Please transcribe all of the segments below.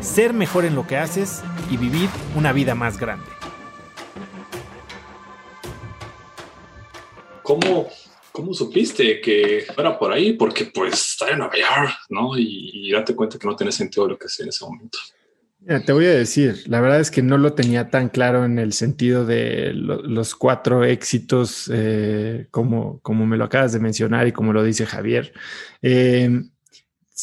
ser mejor en lo que haces y vivir una vida más grande. ¿Cómo, cómo supiste que fuera por ahí? Porque pues está en Nueva York, ¿no? Y, y date cuenta que no tiene sentido lo que hacía en ese momento. te voy a decir, la verdad es que no lo tenía tan claro en el sentido de los cuatro éxitos, eh, como, como me lo acabas de mencionar y como lo dice Javier. Eh,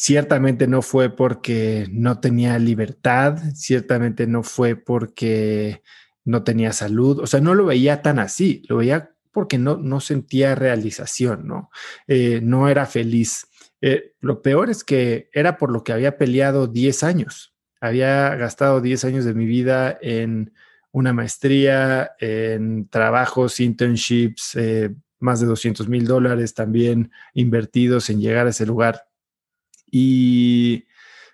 ciertamente no fue porque no tenía libertad, ciertamente no fue porque no tenía salud, o sea, no lo veía tan así, lo veía porque no, no sentía realización, ¿no? Eh, no era feliz. Eh, lo peor es que era por lo que había peleado 10 años. Había gastado 10 años de mi vida en una maestría, en trabajos, internships, eh, más de 200 mil dólares también invertidos en llegar a ese lugar y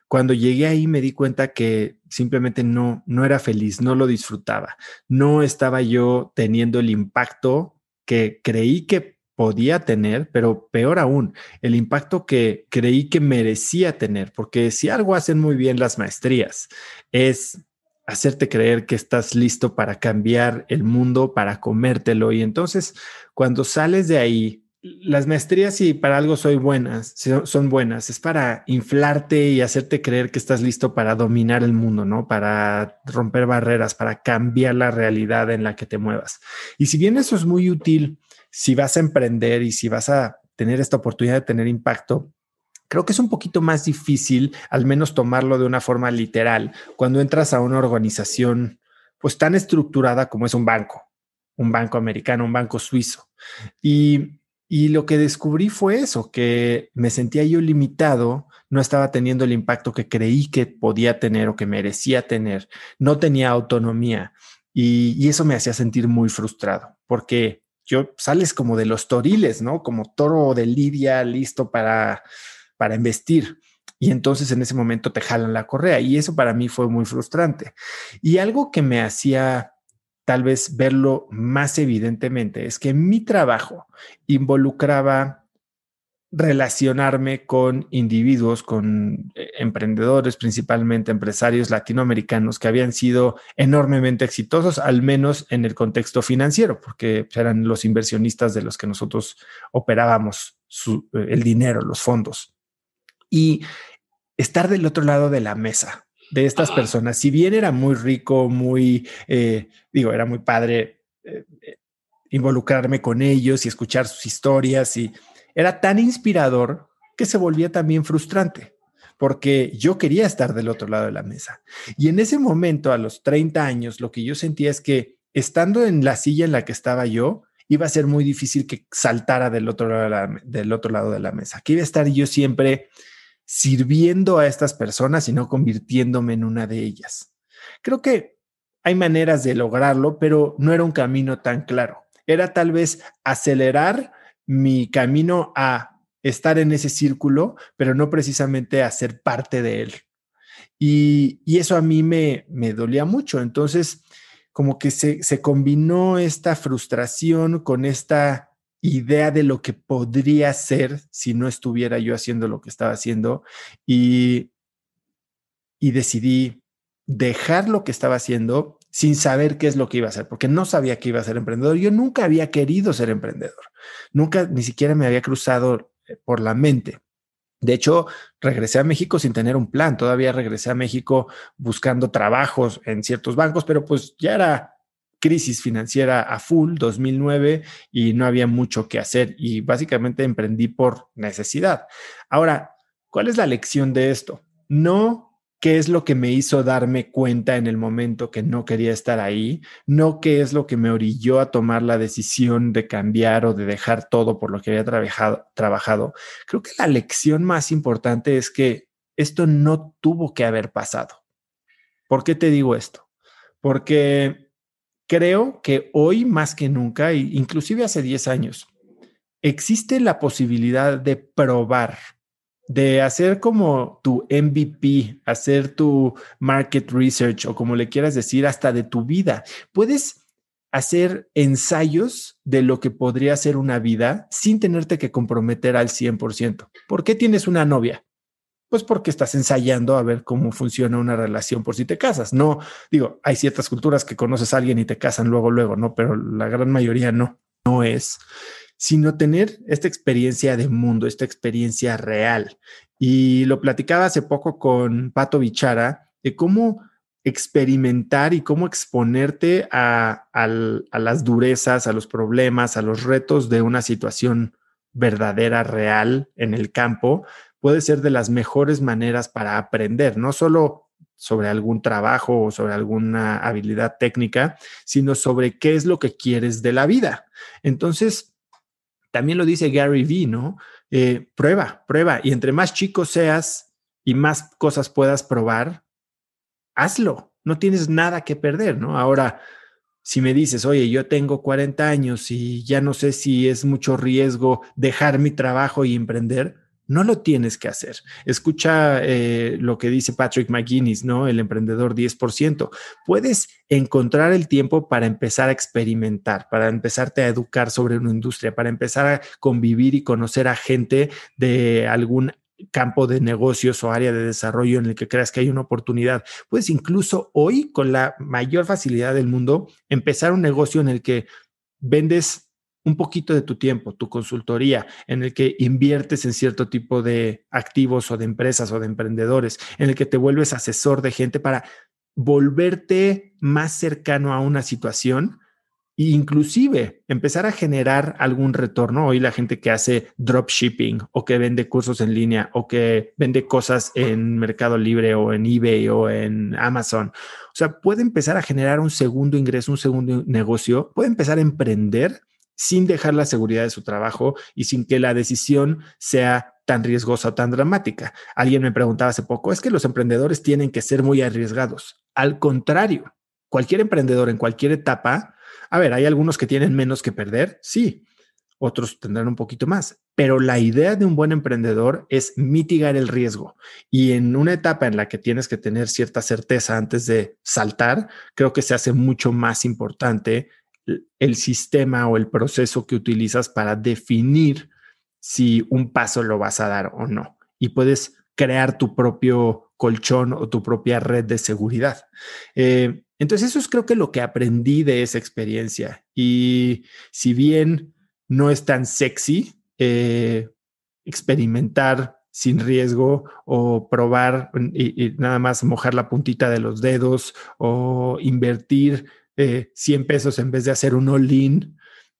cuando llegué ahí me di cuenta que simplemente no, no era feliz, no lo disfrutaba, no estaba yo teniendo el impacto que creí que podía tener, pero peor aún, el impacto que creí que merecía tener, porque si algo hacen muy bien las maestrías es hacerte creer que estás listo para cambiar el mundo, para comértelo. Y entonces, cuando sales de ahí las maestrías, y para algo soy buenas, son buenas, es para inflarte y hacerte creer que estás listo para dominar el mundo, ¿no? Para romper barreras, para cambiar la realidad en la que te muevas. Y si bien eso es muy útil, si vas a emprender y si vas a tener esta oportunidad de tener impacto, creo que es un poquito más difícil, al menos tomarlo de una forma literal, cuando entras a una organización pues tan estructurada como es un banco, un banco americano, un banco suizo. Y y lo que descubrí fue eso, que me sentía yo limitado, no estaba teniendo el impacto que creí que podía tener o que merecía tener, no tenía autonomía y, eso me hacía sentir muy frustrado porque yo sales como de los toriles, ¿no? Como toro de lidia listo para, para investir. Y entonces en ese momento te jalan la correa y eso para mí fue muy frustrante. Y algo que me hacía tal vez verlo más evidentemente es que mi trabajo involucraba relacionarme con individuos, con eh, emprendedores, principalmente empresarios latinoamericanos que habían sido enormemente exitosos, al menos en el contexto financiero, porque eran los inversionistas de los que nosotros operábamos eh, el dinero, los fondos. Y estar del otro lado de la mesa, de estas personas. Si bien era muy rico, muy, eh, digo, era muy padre eh, eh, involucrarme con ellos y escuchar sus historias y era tan inspirador que se volvía también frustrante porque yo quería estar del otro lado de la mesa. Y en ese momento, a los 30 años, lo que yo sentía es que estando en la silla en la que estaba yo, iba a ser muy difícil que saltara del otro lado de la, del otro lado de la mesa, que iba a estar yo siempre sirviendo a estas personas y no convirtiéndome en una de ellas. Creo que hay maneras de lograrlo, pero no era un camino tan claro. Era tal vez acelerar mi camino a estar en ese círculo, pero no precisamente a ser parte de él. Y, eso a mí me, dolía mucho. Entonces, como que se combinó esta frustración con esta idea de lo que podría ser si no estuviera yo haciendo lo que estaba haciendo y, y decidí dejar lo que estaba haciendo sin saber qué es lo que iba a hacer, porque no sabía que iba a ser emprendedor. Yo nunca había querido ser emprendedor, nunca ni siquiera me había cruzado eh, por la mente. De hecho, regresé a México sin tener un plan. Todavía regresé a México buscando trabajos en ciertos bancos, pero pues ya era crisis financiera a full, 2009, y no había mucho que hacer y básicamente emprendí por necesidad. Ahora, ¿cuál es la lección de esto? No qué es lo que me hizo darme cuenta en el momento que no quería estar ahí, no qué es lo que me orilló a tomar la decisión de cambiar o de dejar todo por lo que había trabajado. trabajado. Creo que la lección más importante es que esto no tuvo que haber pasado ¿Por qué te digo esto? Porque creo que hoy más que nunca, inclusive hace 10 años, existe la posibilidad de probar, de hacer como tu MVP, hacer tu market research o como le quieras decir, hasta de tu vida. Puedes hacer ensayos de lo que podría ser una vida sin tenerte que comprometer al 100%. ¿Por qué tienes una novia? Pues porque estás ensayando a ver cómo funciona una relación por si te casas. No, digo, hay ciertas culturas que conoces a alguien y te casan luego, luego, no, pero la gran mayoría no, no es, sino tener esta experiencia de mundo, esta experiencia real. Y lo platicaba hace poco con Pato Bichara de cómo experimentar y cómo exponerte a, las durezas, a los problemas, a los retos de una situación verdadera, real en el campo, puede ser de las mejores maneras para aprender, no solo sobre algún trabajo o sobre alguna habilidad técnica, sino sobre qué es lo que quieres de la vida. Entonces, también lo dice Gary Vee, ¿no? Eh, prueba, prueba. Y entre más chico seas y más cosas puedas probar, hazlo, no tienes nada que perder, ¿no? Ahora, si me dices, oye, yo tengo 40 años y ya no sé si es mucho riesgo dejar mi trabajo y emprender, no lo tienes que hacer. Escucha eh, lo que dice Patrick McGuinness, ¿no? El emprendedor 10%. Puedes encontrar el tiempo para empezar a experimentar, para empezarte a educar sobre una industria, para empezar a convivir y conocer a gente de algún campo de negocios o área de desarrollo en el que creas que hay una oportunidad. Puedes incluso hoy, con la mayor facilidad del mundo, empezar un negocio en el que vendes un poquito de tu tiempo, tu consultoría, en el que inviertes en cierto tipo de activos o de empresas o de emprendedores, en el que te vuelves asesor de gente para volverte más cercano a una situación inclusive empezar a generar algún retorno. Hoy la gente que hace dropshipping o que vende cursos en línea o que vende cosas en Mercado Libre o en eBay o en Amazon. O sea, puede empezar a generar un segundo ingreso, un segundo negocio, puede empezar a emprender sin dejar la seguridad de su trabajo y sin que la decisión sea tan riesgosa o tan dramática. Alguien me preguntaba hace poco, es que los emprendedores tienen que ser muy arriesgados. Al contrario, cualquier emprendedor en cualquier etapa a ver, hay algunos que tienen menos que perder, sí, otros tendrán un poquito más, pero la idea de un buen emprendedor es mitigar el riesgo. Y en una etapa en la que tienes que tener cierta certeza antes de saltar, creo que se hace mucho más importante el sistema o el proceso que utilizas para definir si un paso lo vas a dar o no. Y puedes crear tu propio colchón o tu propia red de seguridad. Eh, entonces eso es creo que lo que aprendí de esa experiencia. Y si bien no es tan sexy eh, experimentar sin riesgo o probar y, nada más mojar la puntita de los dedos o invertir 100 eh, pesos en vez de hacer un all-in,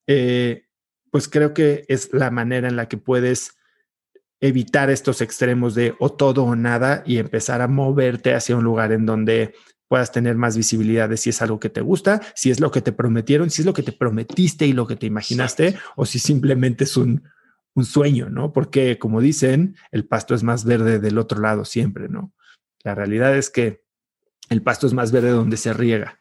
eh, pues creo que es la manera en la que puedes evitar estos extremos de o todo o nada y empezar a moverte hacia un lugar en donde puedas tener más visibilidad de si es algo que te gusta, si es lo que te prometieron, si es lo que te prometiste y lo que te imaginaste, o si simplemente es un, un sueño, ¿no? Porque como dicen, el pasto es más verde del otro lado siempre, ¿no? La realidad es que el pasto es más verde donde se riega.